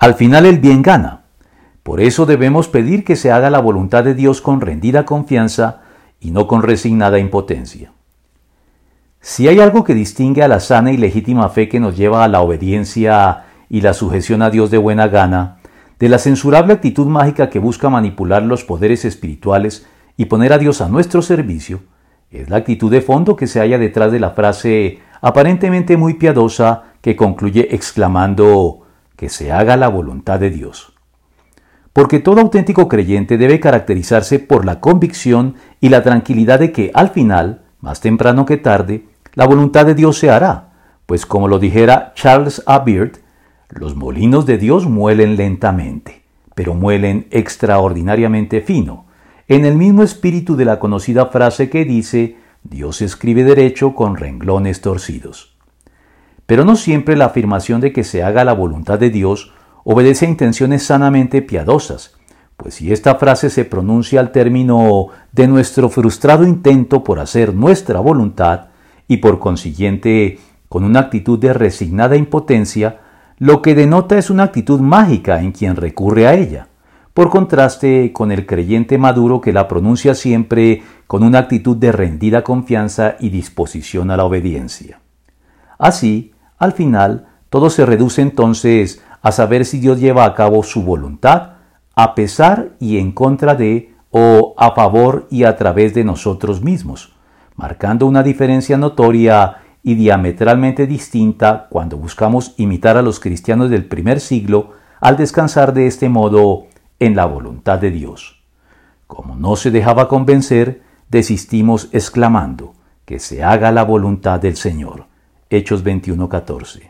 Al final el bien gana. Por eso debemos pedir que se haga la voluntad de Dios con rendida confianza y no con resignada impotencia. Si hay algo que distingue a la sana y legítima fe que nos lleva a la obediencia y la sujeción a Dios de buena gana, de la censurable actitud mágica que busca manipular los poderes espirituales y poner a Dios a nuestro servicio, es la actitud de fondo que se halla detrás de la frase aparentemente muy piadosa que concluye exclamando que se haga la voluntad de Dios. Porque todo auténtico creyente debe caracterizarse por la convicción y la tranquilidad de que al final, más temprano que tarde, la voluntad de Dios se hará, pues como lo dijera Charles A. Beard, los molinos de Dios muelen lentamente, pero muelen extraordinariamente fino, en el mismo espíritu de la conocida frase que dice, Dios escribe derecho con renglones torcidos. Pero no siempre la afirmación de que se haga la voluntad de Dios obedece a intenciones sanamente piadosas, pues si esta frase se pronuncia al término de nuestro frustrado intento por hacer nuestra voluntad, y por consiguiente con una actitud de resignada impotencia, lo que denota es una actitud mágica en quien recurre a ella, por contraste con el creyente maduro que la pronuncia siempre con una actitud de rendida confianza y disposición a la obediencia. Así, al final, todo se reduce entonces a saber si Dios lleva a cabo su voluntad, a pesar y en contra de, o a favor y a través de nosotros mismos, marcando una diferencia notoria y diametralmente distinta cuando buscamos imitar a los cristianos del primer siglo al descansar de este modo en la voluntad de Dios. Como no se dejaba convencer, desistimos exclamando, que se haga la voluntad del Señor. Hechos 21:14.